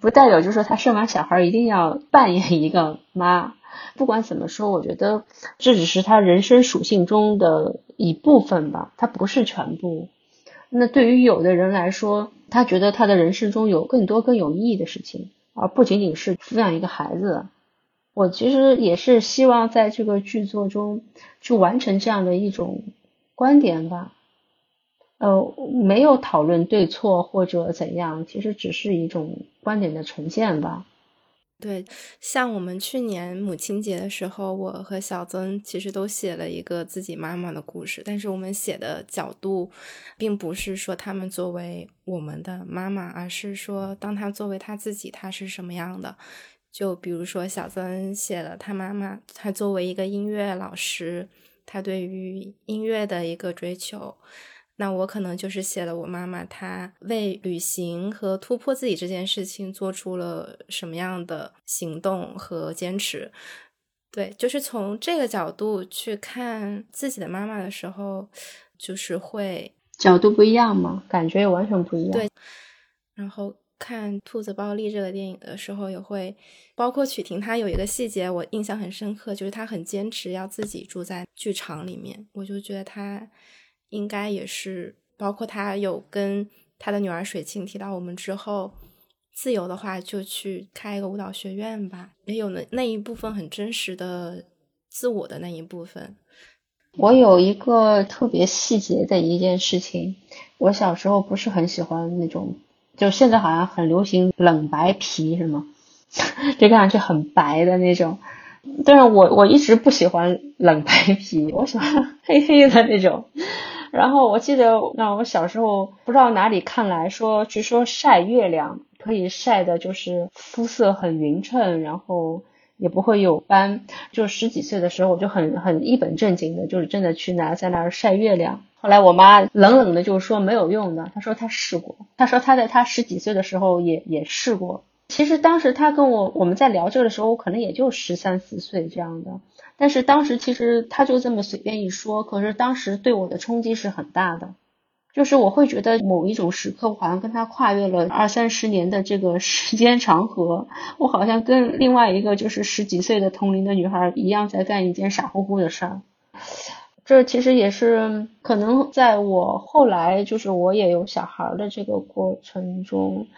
不代表就是说，她生完小孩一定要扮演一个妈。不管怎么说，我觉得这只是她人生属性中的一部分吧，它不是全部。那对于有的人来说，他觉得他的人生中有更多更有意义的事情，而不仅仅是抚养一个孩子。我其实也是希望在这个剧作中去完成这样的一种观点吧。呃，没有讨论对错或者怎样，其实只是一种观点的呈现吧。对，像我们去年母亲节的时候，我和小曾其实都写了一个自己妈妈的故事，但是我们写的角度，并不是说他们作为我们的妈妈，而是说当他作为他自己，他是什么样的。就比如说小曾写了他妈妈，他作为一个音乐老师，他对于音乐的一个追求。那我可能就是写了我妈妈，她为旅行和突破自己这件事情做出了什么样的行动和坚持。对，就是从这个角度去看自己的妈妈的时候，就是会角度不一样嘛，感觉也完全不一样。对，然后看《兔子暴力》这个电影的时候，也会包括曲婷，她有一个细节我印象很深刻，就是她很坚持要自己住在剧场里面，我就觉得她。应该也是，包括他有跟他的女儿水清提到，我们之后自由的话就去开一个舞蹈学院吧，也有那那一部分很真实的自我的那一部分。我有一个特别细节的一件事情，我小时候不是很喜欢那种，就现在好像很流行冷白皮，是吗？[laughs] 就看上去很白的那种。但是我我一直不喜欢冷白皮，我喜欢黑黑的那种。然后我记得，那我小时候不知道哪里看来说，据说晒月亮可以晒的，就是肤色很匀称，然后也不会有斑。就十几岁的时候，我就很很一本正经的，就是真的去拿在那儿晒月亮。后来我妈冷冷的就说没有用的，她说她试过，她说她在她十几岁的时候也也试过。其实当时她跟我我们在聊这个的时候，我可能也就十三四岁这样的。但是当时其实他就这么随便一说，可是当时对我的冲击是很大的，就是我会觉得某一种时刻，我好像跟他跨越了二三十年的这个时间长河，我好像跟另外一个就是十几岁的同龄的女孩一样，在干一件傻乎乎的事儿。这其实也是可能在我后来就是我也有小孩的这个过程中，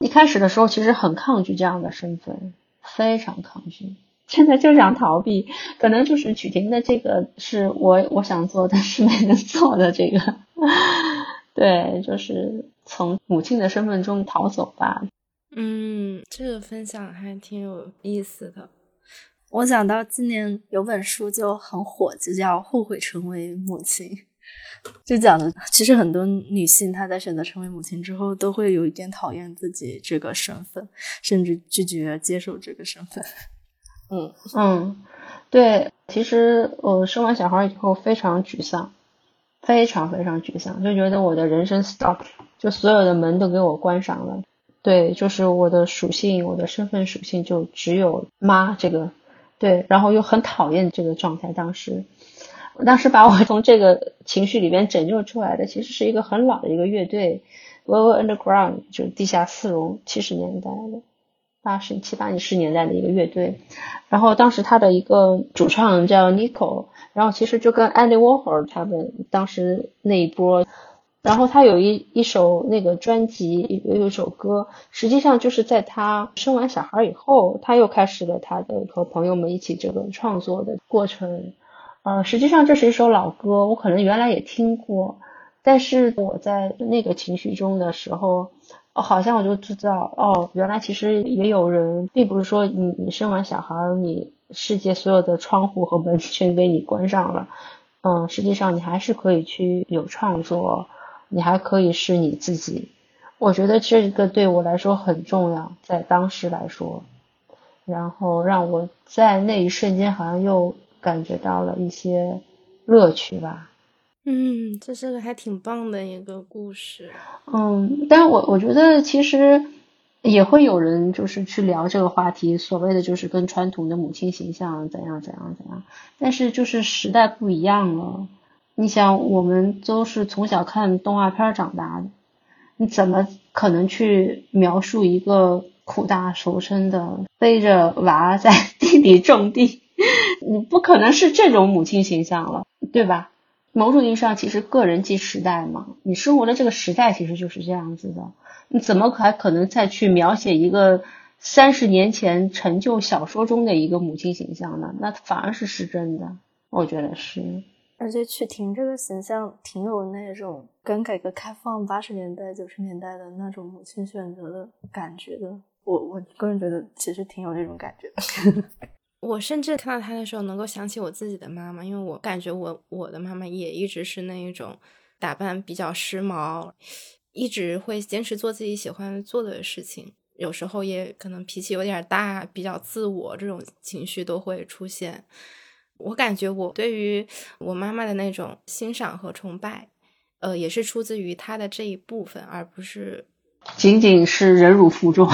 一开始的时候其实很抗拒这样的身份，非常抗拒。现在就想逃避，可能就是曲婷的这个是我我想做但是没能做的这个，[laughs] 对，就是从母亲的身份中逃走吧。嗯，这个分享还挺有意思的。我想到今年有本书就很火，就叫《后悔成为母亲》，就讲的其实很多女性她在选择成为母亲之后，都会有一点讨厌自己这个身份，甚至拒绝接受这个身份。嗯嗯，对，其实我生完小孩以后非常沮丧，非常非常沮丧，就觉得我的人生 stop，就所有的门都给我关上了。对，就是我的属性，我的身份属性就只有妈这个，对，然后又很讨厌这个状态。当时，我当时把我从这个情绪里边拯救出来的，其实是一个很老的一个乐队，Velvet Underground，就是地下丝绒，七十年代的。八十七八十年代的一个乐队，然后当时他的一个主唱叫 Nico，然后其实就跟 Andy Warhol 他们当时那一波，然后他有一一首那个专辑有有一首歌，实际上就是在他生完小孩以后，他又开始了他的和朋友们一起这个创作的过程。呃，实际上这是一首老歌，我可能原来也听过，但是我在那个情绪中的时候。哦，好像我就知道，哦，原来其实也有人，并不是说你你生完小孩，你世界所有的窗户和门 [laughs] 全给你关上了，嗯，实际上你还是可以去有创作，你还可以是你自己。我觉得这个对我来说很重要，在当时来说，然后让我在那一瞬间好像又感觉到了一些乐趣吧。嗯，这是个还挺棒的一个故事。嗯，但我我觉得其实也会有人就是去聊这个话题，所谓的就是跟传统的母亲形象怎样怎样怎样。但是就是时代不一样了，你想我们都是从小看动画片长大的，你怎么可能去描述一个苦大仇深的背着娃在地里种地？[laughs] 你不可能是这种母亲形象了，对吧？某种意义上，其实个人即时代嘛，你生活的这个时代其实就是这样子的。你怎么还可能再去描写一个三十年前成就小说中的一个母亲形象呢？那反而是失真的，我觉得是。而且曲婷这个形象挺有那种跟改革开放八十年代九十年代的那种母亲选择的感觉的。我我个人觉得其实挺有那种感觉的。我甚至看到他的时候，能够想起我自己的妈妈，因为我感觉我我的妈妈也一直是那一种打扮比较时髦，一直会坚持做自己喜欢做的事情。有时候也可能脾气有点大，比较自我，这种情绪都会出现。我感觉我对于我妈妈的那种欣赏和崇拜，呃，也是出自于她的这一部分，而不是仅仅是忍辱负重。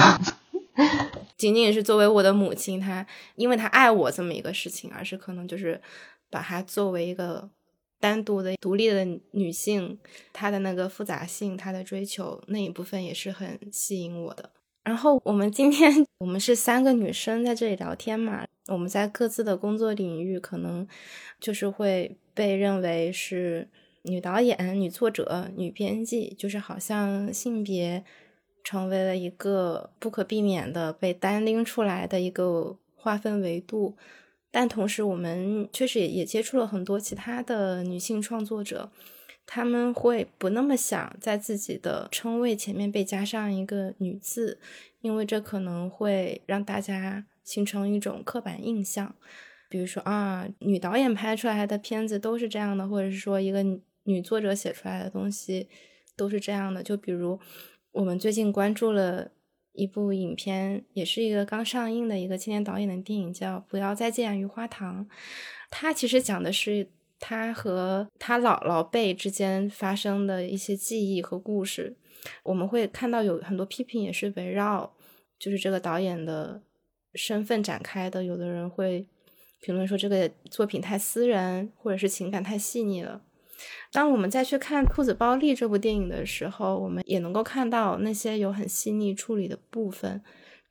[laughs] 仅仅是作为我的母亲，她因为她爱我这么一个事情，而是可能就是把她作为一个单独的、独立的女性，她的那个复杂性，她的追求那一部分也是很吸引我的。然后我们今天我们是三个女生在这里聊天嘛，我们在各自的工作领域可能就是会被认为是女导演、女作者、女编辑，就是好像性别。成为了一个不可避免的被单拎出来的一个划分维度，但同时我们确实也也接触了很多其他的女性创作者，他们会不那么想在自己的称谓前面被加上一个女字，因为这可能会让大家形成一种刻板印象，比如说啊，女导演拍出来的片子都是这样的，或者是说一个女作者写出来的东西都是这样的，就比如。我们最近关注了一部影片，也是一个刚上映的一个青年导演的电影，叫《不要再见余花堂》。它其实讲的是他和他姥姥辈之间发生的一些记忆和故事。我们会看到有很多批评也是围绕就是这个导演的身份展开的。有的人会评论说这个作品太私人，或者是情感太细腻了。当我们再去看《兔子包丽》这部电影的时候，我们也能够看到那些有很细腻处理的部分。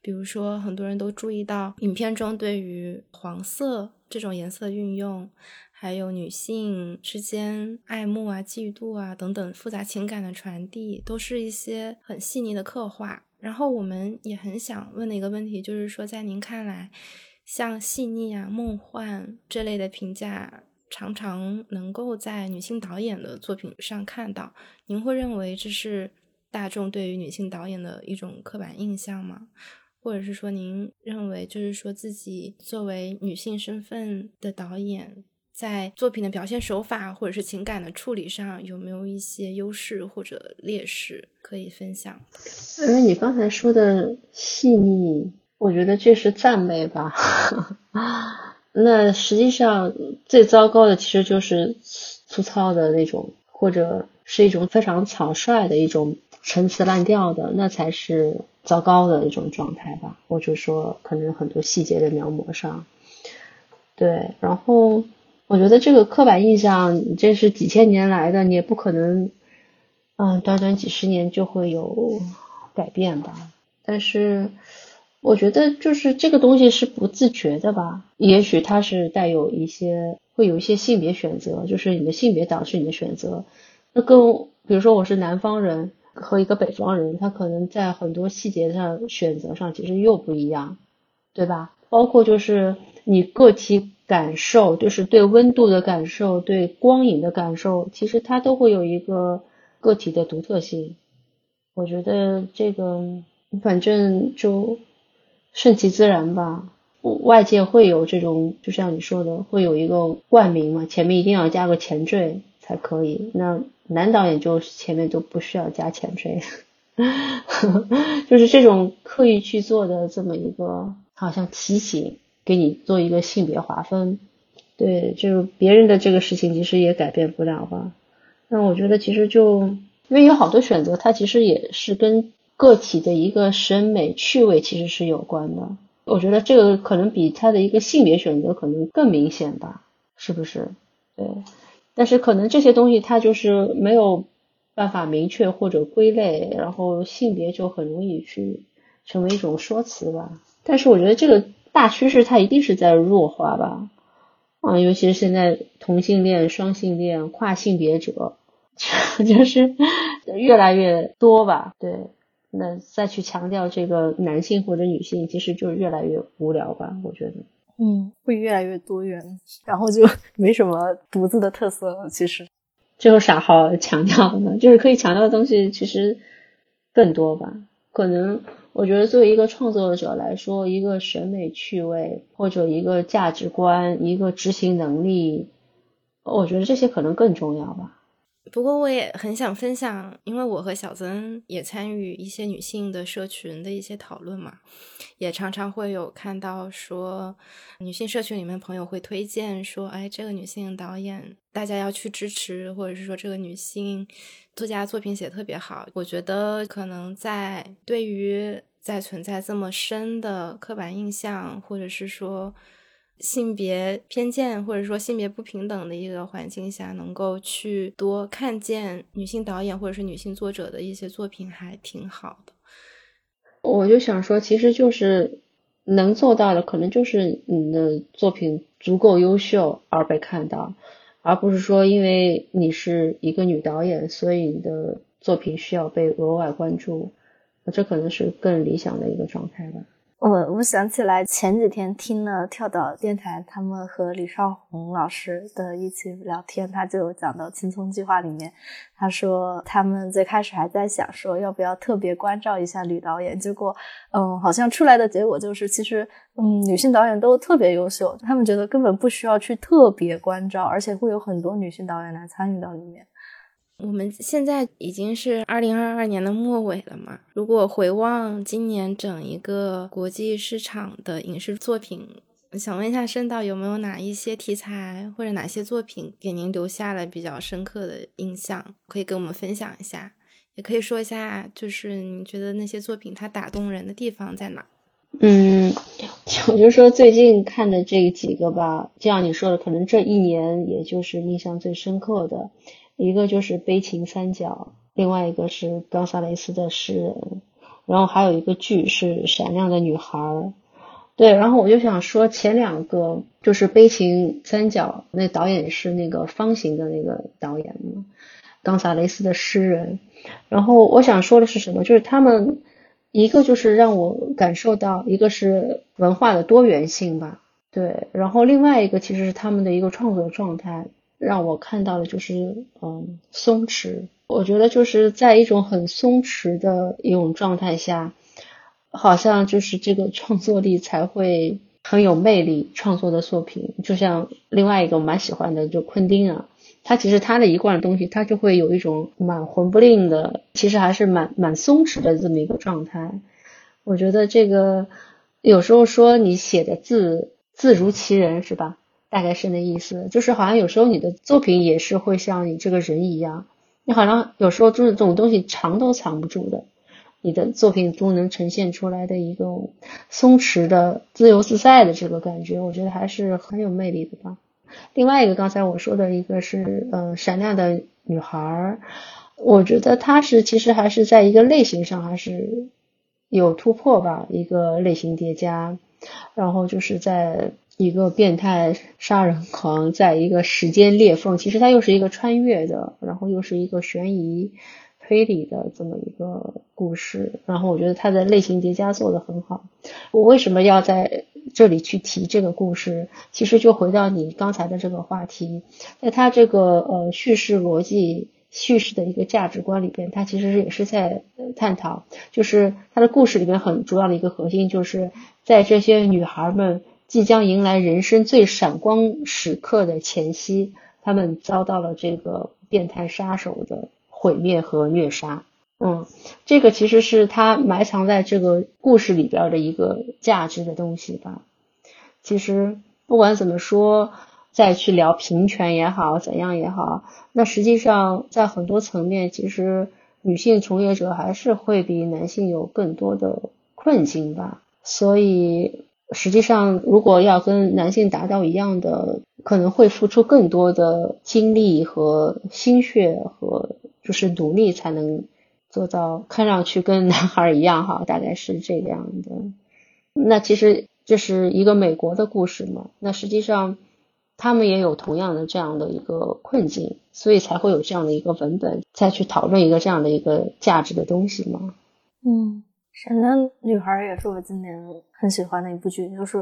比如说，很多人都注意到影片中对于黄色这种颜色运用，还有女性之间爱慕啊、嫉妒啊等等复杂情感的传递，都是一些很细腻的刻画。然后，我们也很想问的一个问题，就是说，在您看来，像细腻啊、梦幻这类的评价。常常能够在女性导演的作品上看到，您会认为这是大众对于女性导演的一种刻板印象吗？或者是说，您认为就是说自己作为女性身份的导演，在作品的表现手法或者是情感的处理上，有没有一些优势或者劣势可以分享？因为你刚才说的细腻，我觉得这是赞美吧。那实际上最糟糕的其实就是粗糙的那种，或者是一种非常草率的一种陈词滥调的，那才是糟糕的一种状态吧。或者说，可能很多细节的描摹上，对。然后我觉得这个刻板印象，这是几千年来的，你也不可能，嗯，短短几十年就会有改变吧。但是。我觉得就是这个东西是不自觉的吧，也许它是带有一些会有一些性别选择，就是你的性别导致你的选择。那跟比如说我是南方人和一个北方人，他可能在很多细节上选择上其实又不一样，对吧？包括就是你个体感受，就是对温度的感受，对光影的感受，其实它都会有一个个体的独特性。我觉得这个反正就。顺其自然吧，外界会有这种，就像你说的，会有一个冠名嘛，前面一定要加个前缀才可以。那男导演就前面就不需要加前缀，[laughs] 就是这种刻意去做的这么一个，好像提醒给你做一个性别划分。对，就是别人的这个事情其实也改变不了吧。那我觉得其实就因为有好多选择，它其实也是跟。个体的一个审美趣味其实是有关的，我觉得这个可能比他的一个性别选择可能更明显吧，是不是？对，但是可能这些东西它就是没有办法明确或者归类，然后性别就很容易去成为一种说辞吧。但是我觉得这个大趋势它一定是在弱化吧，啊，尤其是现在同性恋、双性恋、跨性别者，[laughs] 就是越来越多吧，对。那再去强调这个男性或者女性，其实就是越来越无聊吧？我觉得，嗯，会越来越多元，然后就 [laughs] 没什么独自的特色了。其实，这有啥好强调的呢？就是可以强调的东西其实更多吧？可能我觉得作为一个创作者来说，一个审美趣味或者一个价值观、一个执行能力，我觉得这些可能更重要吧。不过我也很想分享，因为我和小曾也参与一些女性的社群的一些讨论嘛，也常常会有看到说，女性社群里面朋友会推荐说，哎，这个女性导演大家要去支持，或者是说这个女性作家作品写特别好。我觉得可能在对于在存在这么深的刻板印象，或者是说。性别偏见或者说性别不平等的一个环境下，能够去多看见女性导演或者是女性作者的一些作品，还挺好的。我就想说，其实就是能做到的，可能就是你的作品足够优秀而被看到，而不是说因为你是一个女导演，所以你的作品需要被额外关注。这可能是更理想的一个状态吧。我我想起来前几天听了跳岛电台，他们和李少红老师的一起聊天，他就讲到《青葱计划》里面，他说他们最开始还在想说要不要特别关照一下女导演，结果嗯，好像出来的结果就是其实嗯，女性导演都特别优秀，他们觉得根本不需要去特别关照，而且会有很多女性导演来参与到里面。我们现在已经是二零二二年的末尾了嘛？如果回望今年整一个国际市场的影视作品，想问一下申导有没有哪一些题材或者哪些作品给您留下了比较深刻的印象，可以跟我们分享一下？也可以说一下，就是你觉得那些作品它打动人的地方在哪？嗯，[laughs] 我就说最近看的这几个吧，就像你说的，可能这一年也就是印象最深刻的。一个就是悲情三角，另外一个是冈萨雷斯的诗人，然后还有一个剧是闪亮的女孩。对，然后我就想说前两个就是悲情三角，那导演是那个方形的那个导演嘛，冈萨雷斯的诗人。然后我想说的是什么？就是他们一个就是让我感受到，一个是文化的多元性吧，对，然后另外一个其实是他们的一个创作状态。让我看到的就是，嗯，松弛。我觉得就是在一种很松弛的一种状态下，好像就是这个创作力才会很有魅力。创作的作品，就像另外一个我蛮喜欢的，就昆汀啊，他其实他的一贯的东西，他就会有一种蛮混不吝的，其实还是蛮蛮松弛的这么一个状态。我觉得这个有时候说你写的字字如其人，是吧？大概是那意思，就是好像有时候你的作品也是会像你这个人一样，你好像有时候就是这种东西藏都藏不住的，你的作品中能呈现出来的一个松弛的、自由自在的这个感觉，我觉得还是很有魅力的吧。另外一个刚才我说的一个是，呃，闪亮的女孩，我觉得她是其实还是在一个类型上还是有突破吧，一个类型叠加，然后就是在。一个变态杀人狂，在一个时间裂缝，其实它又是一个穿越的，然后又是一个悬疑推理的这么一个故事。然后我觉得它的类型叠加做的很好。我为什么要在这里去提这个故事？其实就回到你刚才的这个话题，在它这个呃叙事逻辑、叙事的一个价值观里边，它其实也是在探讨，就是它的故事里边很主要的一个核心，就是在这些女孩们。即将迎来人生最闪光时刻的前夕，他们遭到了这个变态杀手的毁灭和虐杀。嗯，这个其实是他埋藏在这个故事里边的一个价值的东西吧。其实不管怎么说，再去聊平权也好，怎样也好，那实际上在很多层面，其实女性从业者还是会比男性有更多的困境吧。所以。实际上，如果要跟男性达到一样的，可能会付出更多的精力和心血和就是努力，才能做到看上去跟男孩一样哈，大概是这样的。那其实这是一个美国的故事嘛？那实际上他们也有同样的这样的一个困境，所以才会有这样的一个文本再去讨论一个这样的一个价值的东西嘛？嗯。闪亮女孩也是我今年很喜欢的一部剧，就是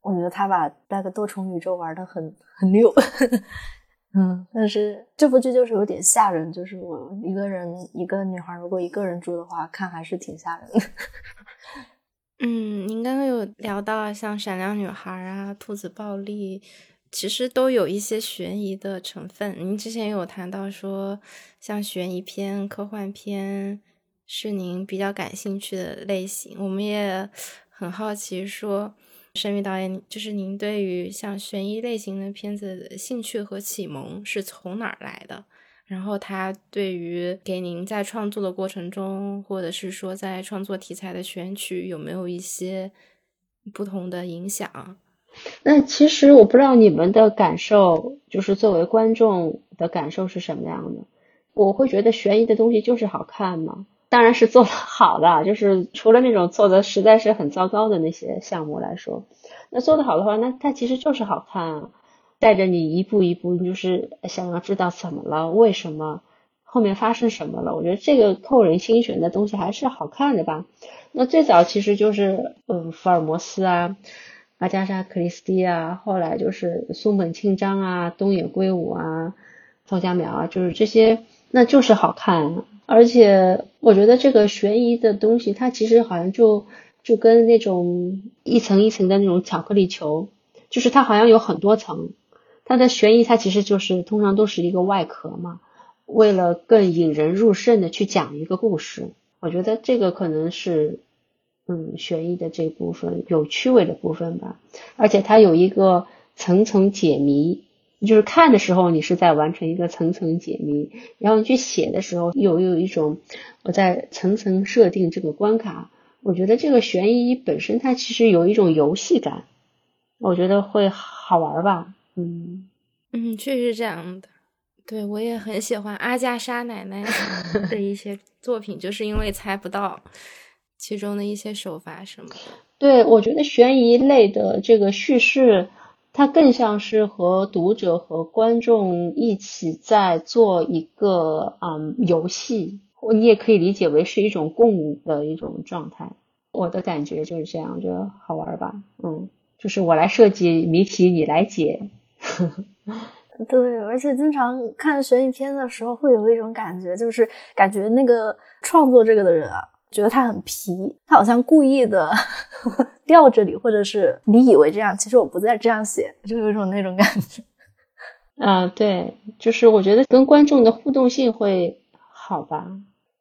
我觉得他把那个多重宇宙玩的很很溜。[laughs] 嗯，但是这部剧就是有点吓人，就是我一个人一个女孩如果一个人住的话，看还是挺吓人的。嗯，您刚刚有聊到像《闪亮女孩》啊、《兔子暴力》，其实都有一些悬疑的成分。您之前有谈到说，像悬疑片、科幻片是您比较感兴趣的类型。我们也很好奇，说申宇导演，就是您对于像悬疑类型的片子的兴趣和启蒙是从哪儿来的？然后他对于给您在创作的过程中，或者是说在创作题材的选取，有没有一些不同的影响？那其实我不知道你们的感受，就是作为观众的感受是什么样的。我会觉得悬疑的东西就是好看嘛，当然是做的好的，就是除了那种做的实在是很糟糕的那些项目来说，那做的好的话，那它其实就是好看啊。带着你一步一步，就是想要知道怎么了，为什么后面发生什么了？我觉得这个扣人心弦的东西还是好看的吧。那最早其实就是嗯福尔摩斯啊，阿加莎克里斯蒂啊，后来就是松本清张啊，东野圭吾啊，宋家苗啊，就是这些，那就是好看。而且我觉得这个悬疑的东西，它其实好像就就跟那种一层一层的那种巧克力球，就是它好像有很多层。它的悬疑，它其实就是通常都是一个外壳嘛，为了更引人入胜的去讲一个故事，我觉得这个可能是，嗯，悬疑的这部分有趣味的部分吧，而且它有一个层层解谜，就是看的时候你是在完成一个层层解谜，然后你去写的时候又有一种我在层层设定这个关卡，我觉得这个悬疑本身它其实有一种游戏感，我觉得会好玩吧。嗯嗯，确实是这样的。对我也很喜欢阿加莎奶奶 [laughs] 的一些作品，就是因为猜不到其中的一些手法什么的。对，我觉得悬疑类的这个叙事，它更像是和读者和观众一起在做一个嗯游戏，你也可以理解为是一种共舞的一种状态。我的感觉就是这样，觉得好玩吧？嗯，就是我来设计谜题，你来解。[laughs] 对，而且经常看悬疑片的时候，会有一种感觉，就是感觉那个创作这个的人啊，觉得他很皮，他好像故意的 [laughs] 吊着你，或者是你以为这样，其实我不再这样写，就有一种那种感觉。[laughs] 啊，对，就是我觉得跟观众的互动性会好吧，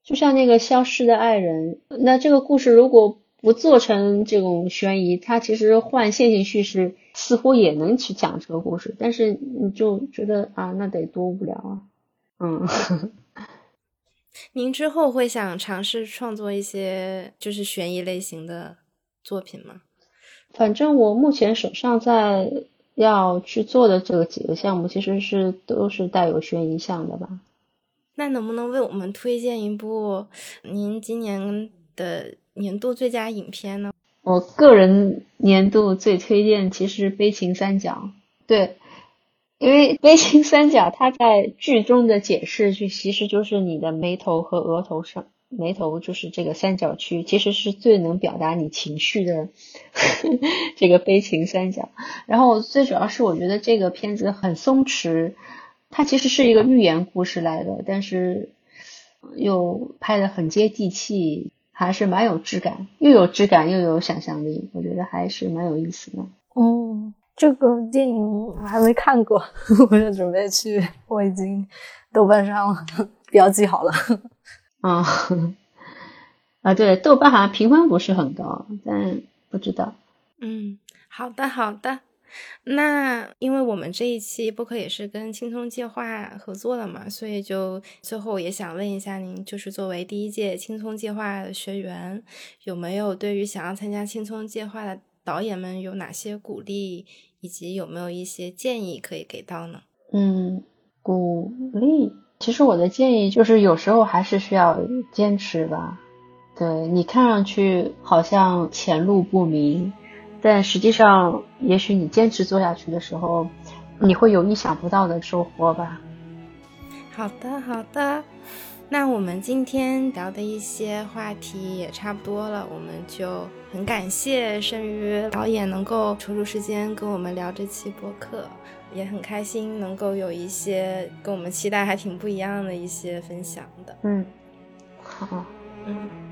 就像那个《消失的爱人》，那这个故事如果不做成这种悬疑，它其实换线性叙事。似乎也能去讲这个故事，但是你就觉得啊，那得多无聊啊！嗯，[laughs] 您之后会想尝试创作一些就是悬疑类型的作品吗？反正我目前手上在要去做的这个几个项目，其实是都是带有悬疑项的吧。那能不能为我们推荐一部您今年的年度最佳影片呢？我个人年度最推荐其实《悲情三角》，对，因为 [laughs]《悲情三角》它在剧中的解释就其实就是你的眉头和额头上，眉头就是这个三角区，其实是最能表达你情绪的 [laughs] 这个悲情三角。然后最主要是我觉得这个片子很松弛，它其实是一个寓言故事来的，但是又拍的很接地气。还是蛮有质感，又有质感又有想象力，我觉得还是蛮有意思的。哦，这个电影我还没看过，[laughs] 我就准备去，我已经豆瓣上了标记好了。啊啊，对，豆瓣好像评分不是很高，但不知道。嗯，好的好的。那因为我们这一期播客也是跟青葱计划合作了嘛，所以就最后也想问一下您，就是作为第一届青葱计划的学员，有没有对于想要参加青葱计划的导演们有哪些鼓励，以及有没有一些建议可以给到呢？嗯，鼓励，其实我的建议就是有时候还是需要坚持吧。对你看上去好像前路不明。但实际上，也许你坚持做下去的时候，你会有意想不到的收获吧。好的，好的。那我们今天聊的一些话题也差不多了，我们就很感谢盛于导演能够抽出时间跟我们聊这期播客。也很开心能够有一些跟我们期待还挺不一样的一些分享的。嗯，好，嗯。